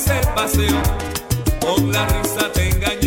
se paseó. Con la risa te engañó,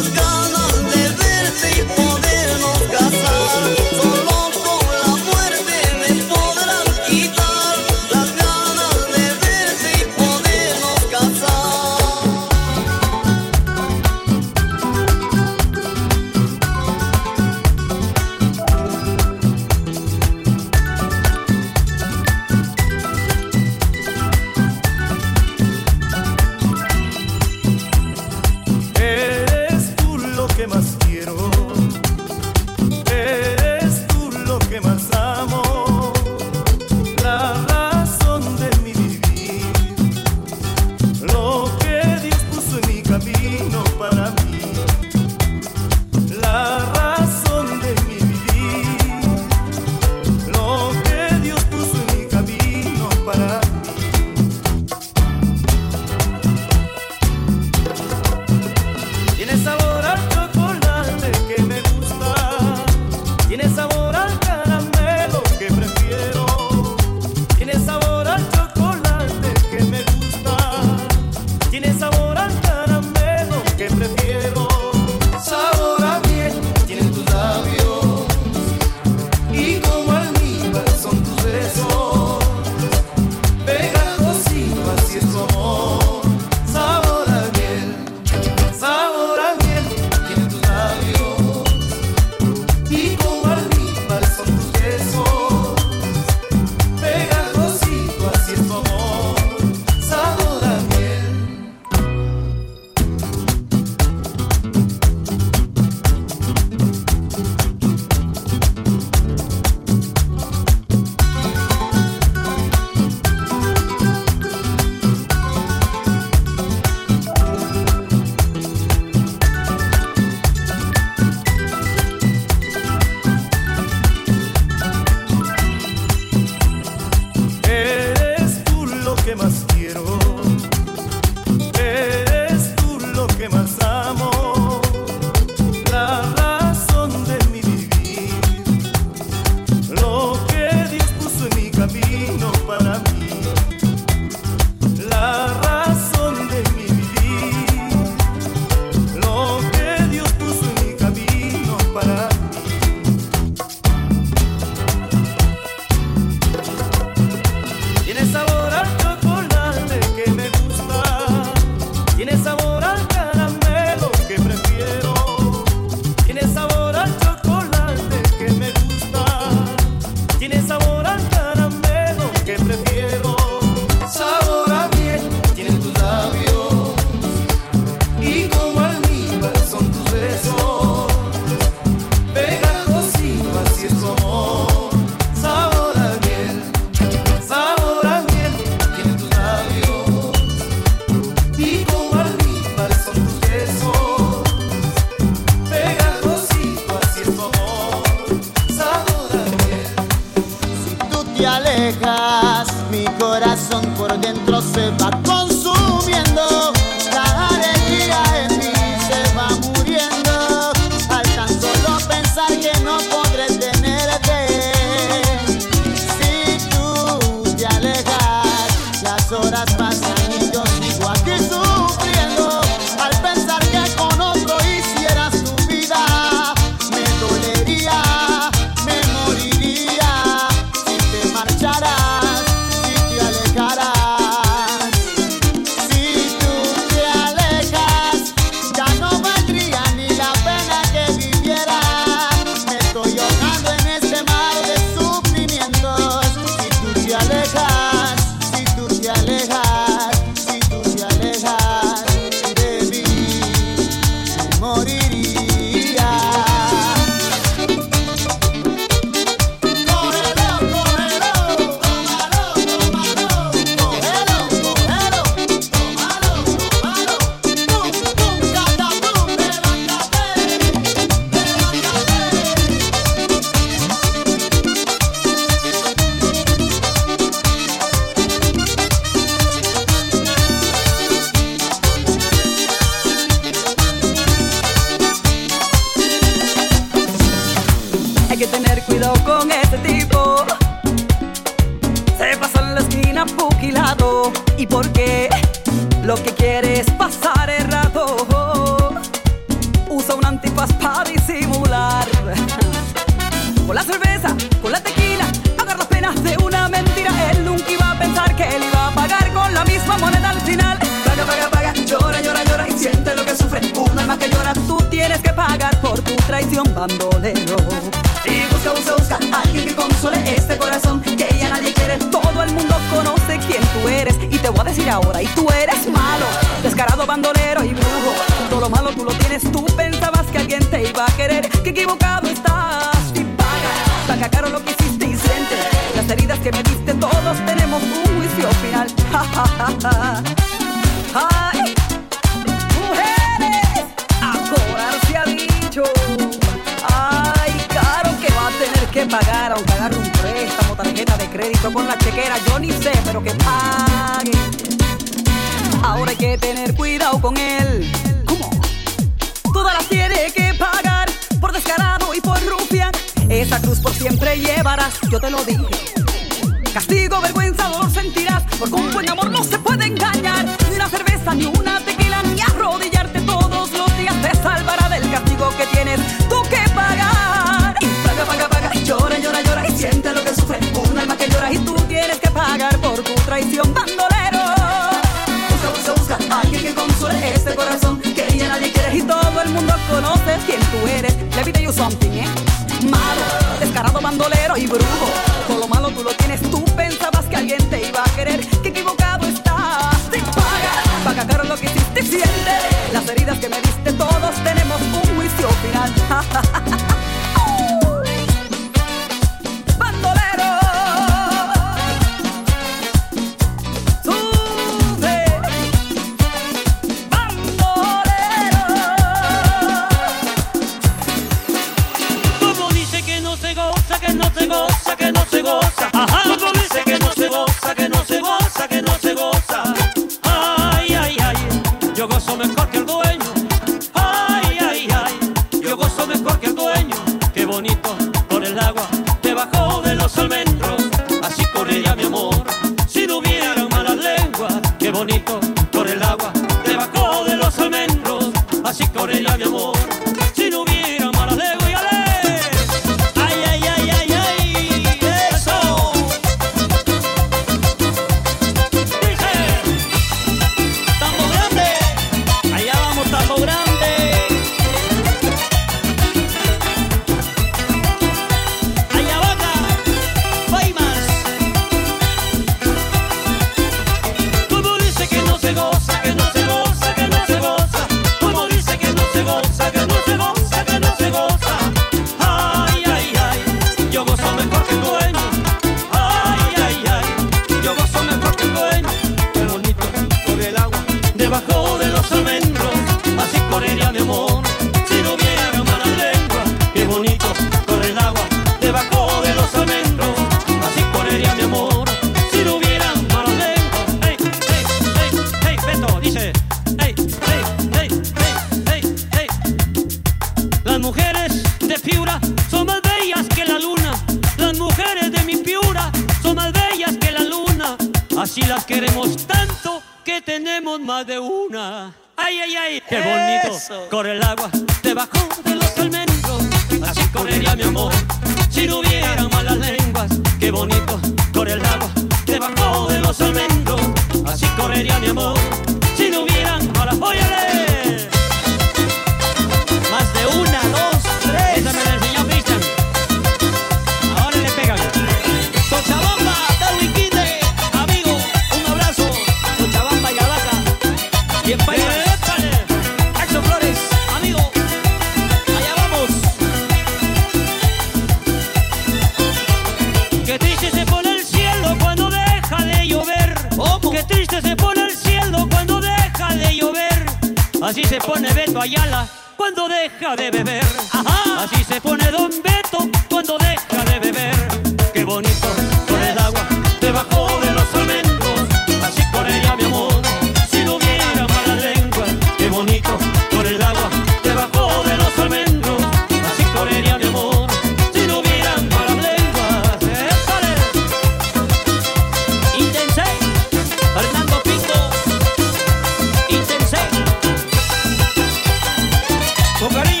Con cariño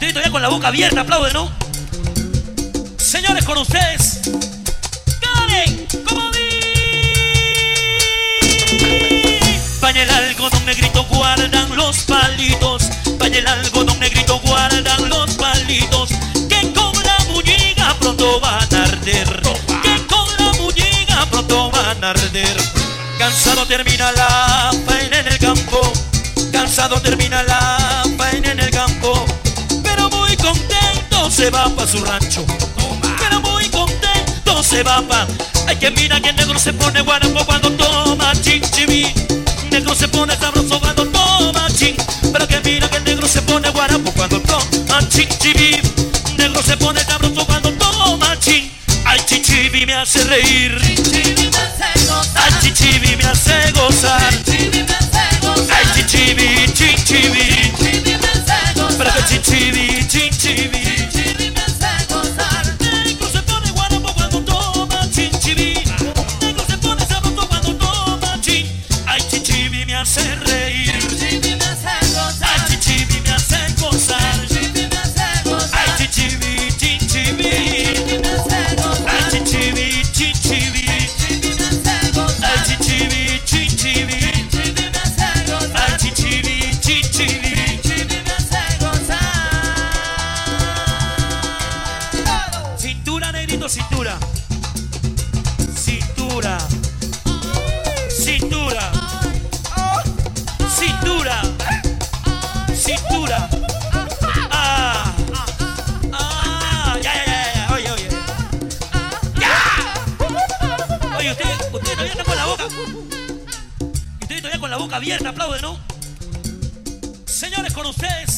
Y todavía con la boca abierta, aplaude, ¿no? Señores, con ustedes. Karen, como Paña el algodón negrito guardan los palitos. Paña el algodón negrito guardan los palitos. Que con la pronto van a arder. Que con la pronto van a arder. Cansado termina la faena en el campo. Cansado termina la faena en el se va pa' su rancho. Pero muy contento se va pa' Ay, que mira que el negro se pone guanapo cuando toma chinchibí. Negro se pone sabroso cuando toma chin. Pero que mira que el negro se pone guanapo cuando toma chinchibí. Negro se pone sabroso cuando toma chin. Ay, chinchibí me hace reír. Ay, chinchibí me hace gozar. Ay, chinchibí, chinchibí. Pero que chinchibí, chinchibí. Aplaude, ¿no? Señores, con ustedes.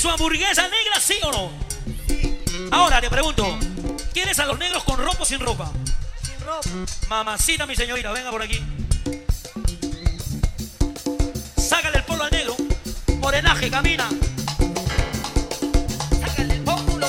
Su hamburguesa negra, sí o no? Ahora te pregunto. ¿Quieres a los negros con ropa o sin ropa? Sin ropa. Mamacita, mi señorita, venga por aquí. Sácale el polo al negro. Morenaje, camina. Sácale el polo.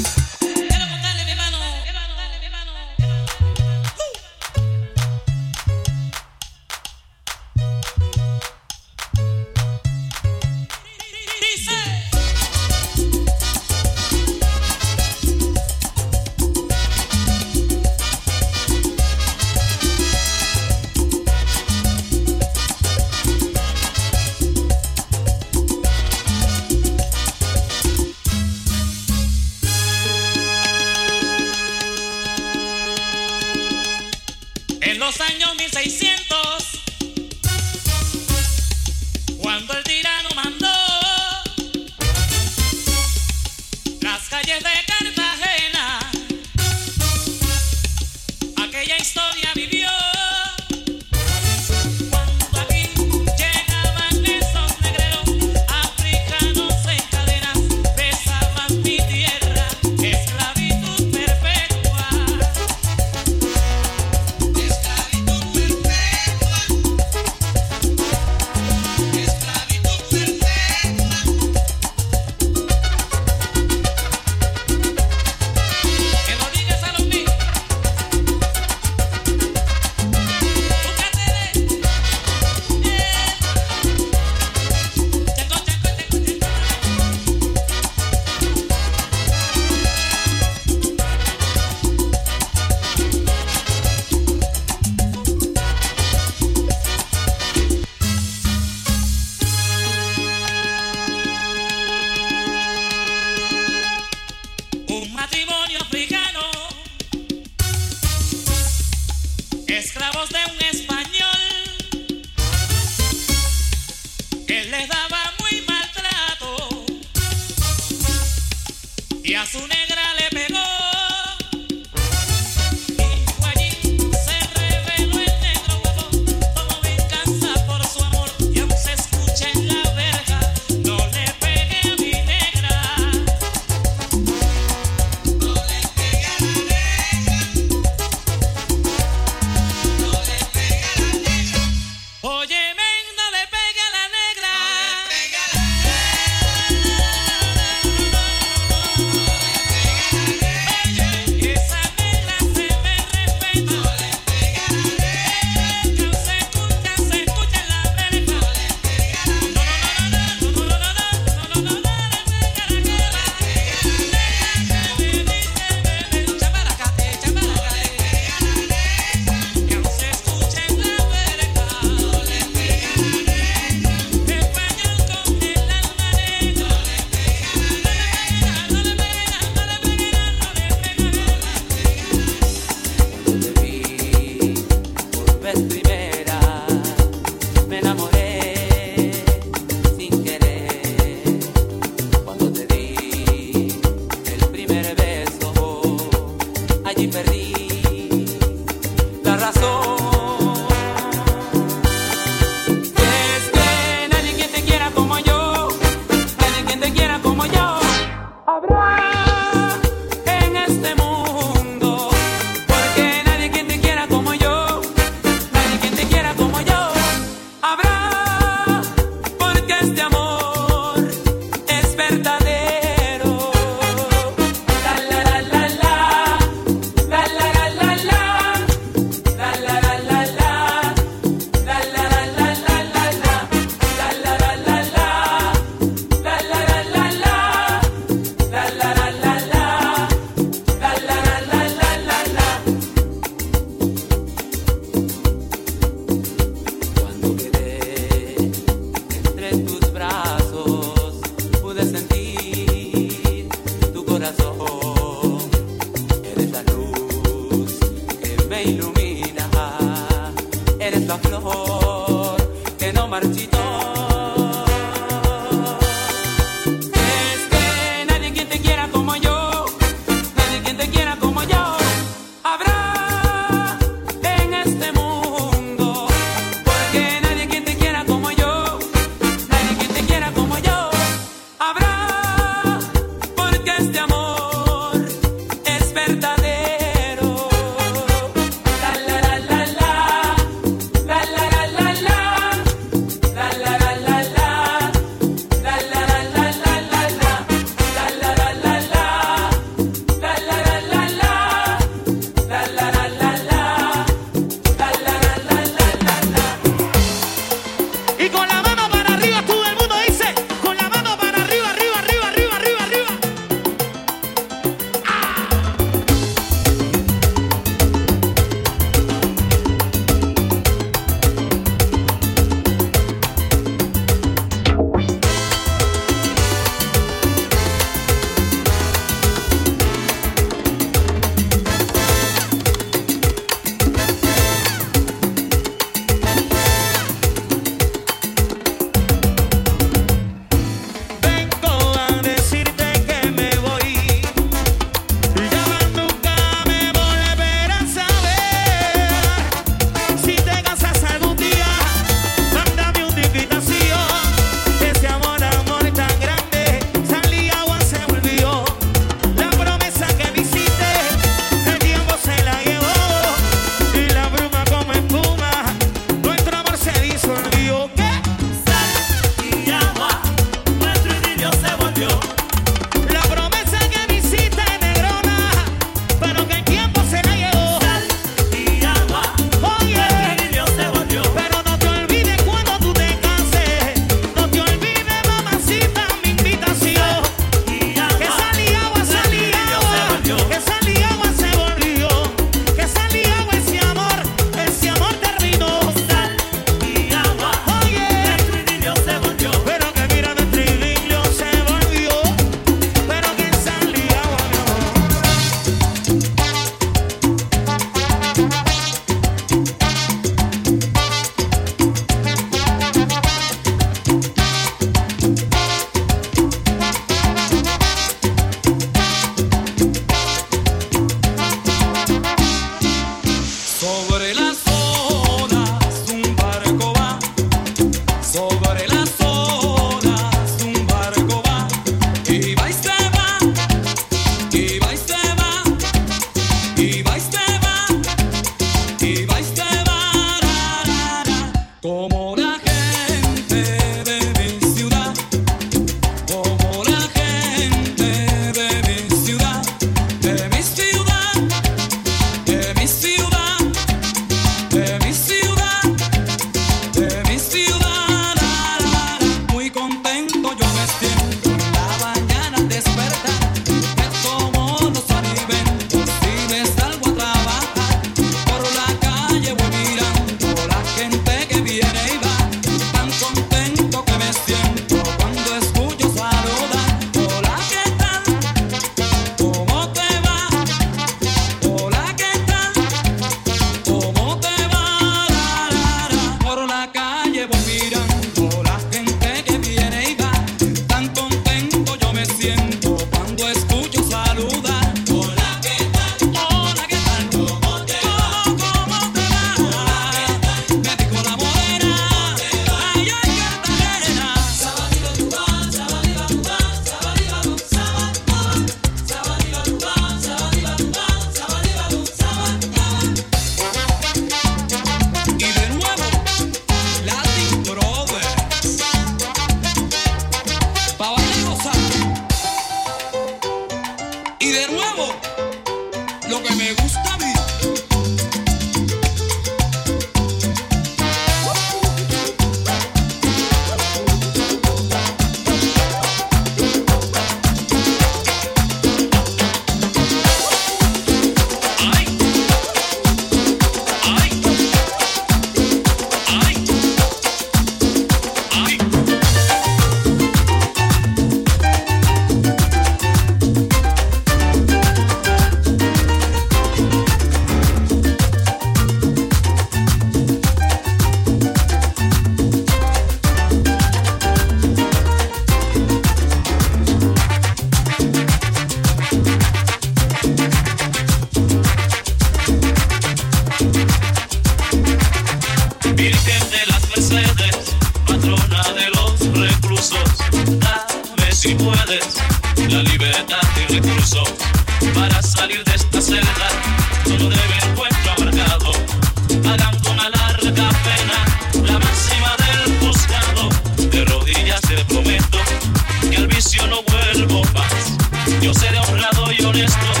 Honesto,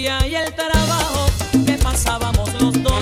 crecía y el trabajo que pasábamos los dos